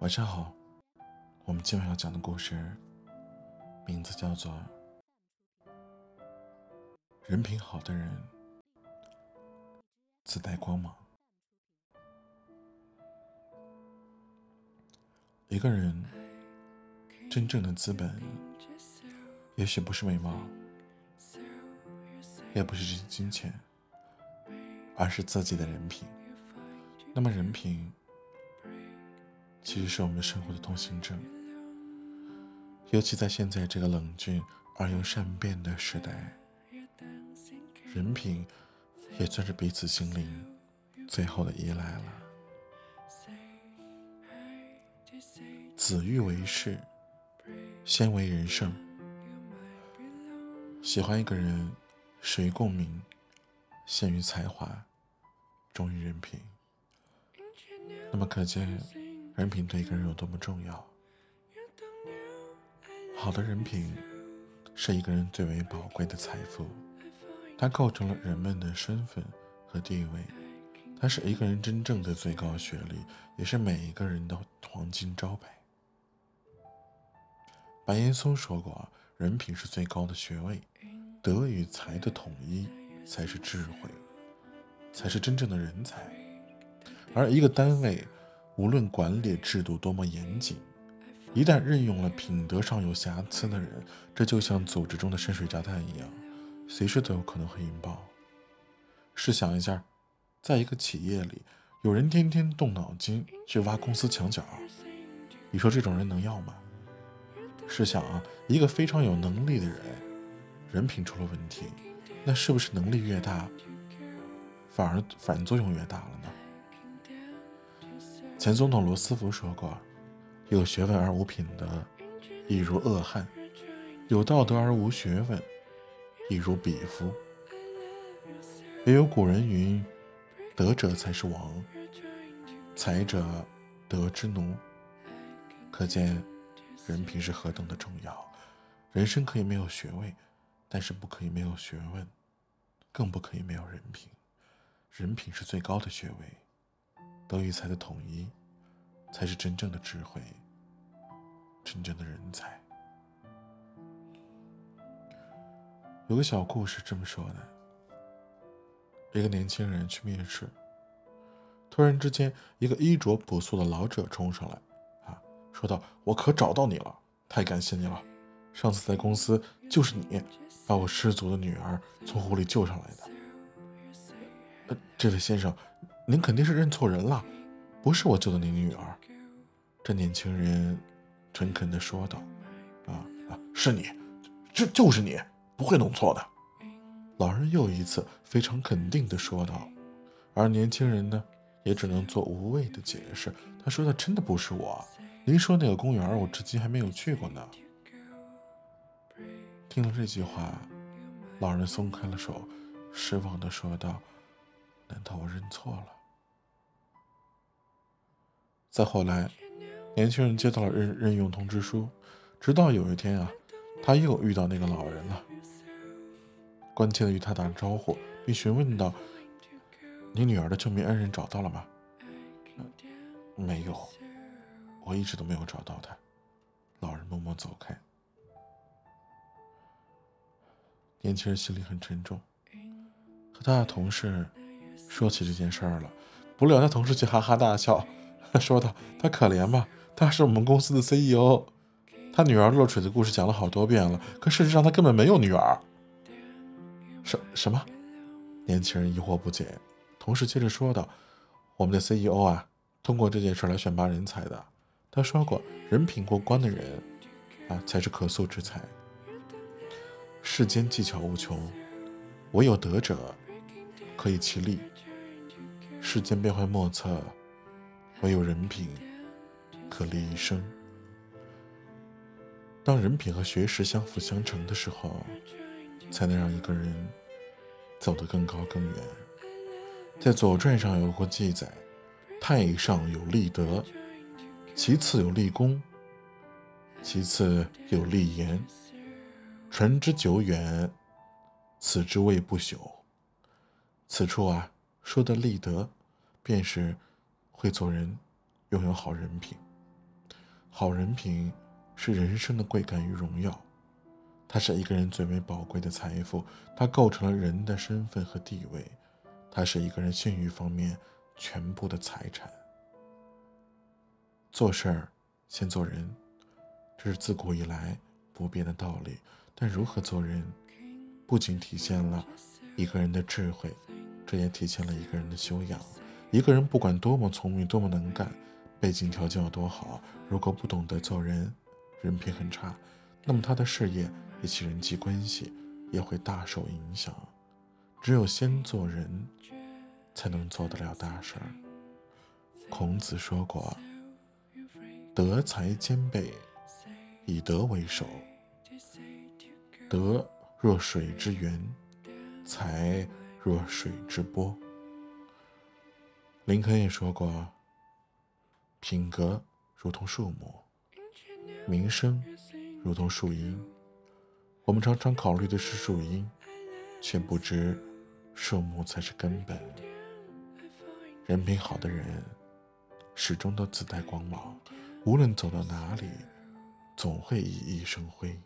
晚上好，我们今晚要讲的故事名字叫做《人品好的人自带光芒》。一个人真正的资本，也许不是美貌，也不是金钱，而是自己的人品。那么，人品其实是我们生活的通行证，尤其在现在这个冷峻而又善变的时代，人品也算是彼此心灵最后的依赖了。子欲为事，先为人圣。喜欢一个人，始于共鸣，陷于才华，忠于人品。那么可见，人品对一个人有多么重要。好的人品是一个人最为宝贵的财富，它构成了人们的身份和地位，它是一个人真正的最高学历，也是每一个人的黄金招牌。白岩松说过：“人品是最高的学位，德与才的统一才是智慧，才是真正的人才。”而一个单位，无论管理制度多么严谨，一旦任用了品德上有瑕疵的人，这就像组织中的深水炸弹一样，随时都有可能会引爆。试想一下，在一个企业里，有人天天动脑筋去挖公司墙角，你说这种人能要吗？试想啊，一个非常有能力的人，人品出了问题，那是不是能力越大，反而反作用越大了呢？前总统罗斯福说过：“有学问而无品德，亦如恶汉；有道德而无学问，亦如鄙夫。”也有古人云：“德者才是王，才者德之奴。”可见人品是何等的重要。人生可以没有学位，但是不可以没有学问，更不可以没有人品。人品是最高的学位。德与才的统一，才是真正的智慧，真正的人才。有个小故事这么说的：一个年轻人去面试，突然之间，一个衣着朴素的老者冲上来，啊，说道：“我可找到你了，太感谢你了！上次在公司就是你把我失足的女儿从湖里救上来的。”呃，这位先生。您肯定是认错人了，不是我救的您女儿。这年轻人诚恳地说道：“啊啊，是你，这就是你，不会弄错的。”老人又一次非常肯定地说道，而年轻人呢，也只能做无谓的解释。他说的真的不是我，您说那个公园，我至今还没有去过呢。听了这句话，老人松开了手，失望地说道。难道我认错了？再后来，年轻人接到了任任用通知书，直到有一天啊，他又遇到那个老人了，关切的与他打招呼，并询问道：“你女儿的救命恩人找到了吗？”“没有，我一直都没有找到他。”老人默默走开。年轻人心里很沉重，和他的同事。说起这件事儿了，不料他同事却哈哈大笑，他说道：“他可怜吧，他是我们公司的 CEO，他女儿落水的故事讲了好多遍了，可事实上他根本没有女儿。”什什么？年轻人疑惑不解。同事接着说道：“我们的 CEO 啊，通过这件事来选拔人才的。他说过，人品过关的人啊，才是可塑之才。世间技巧无穷，唯有德者。”可以其利，世间变幻莫测，唯有人品可立一生。当人品和学识相辅相成的时候，才能让一个人走得更高更远。在《左传》上有过记载：太上有立德，其次有立功，其次有立言。传之久远，此之谓不朽。此处啊，说的立德，便是会做人，拥有好人品。好人品是人生的贵干与荣耀，它是一个人最为宝贵的财富，它构成了人的身份和地位，它是一个人信誉方面全部的财产。做事儿先做人，这是自古以来不变的道理。但如何做人，不仅体现了一个人的智慧，这也体现了一个人的修养。一个人不管多么聪明，多么能干。背景条件有多好，如果不懂得做人，人品很差，那么他的事业以及人际关系也会大受影响。只有先做人，才能做得了大事儿。孔子说过：“德才兼备，以德为首。德若水之源，才若水之波。”林肯也说过。品格如同树木，名声如同树荫。我们常常考虑的是树荫，却不知树木才是根本。人品好的人，始终都自带光芒，无论走到哪里，总会熠熠生辉。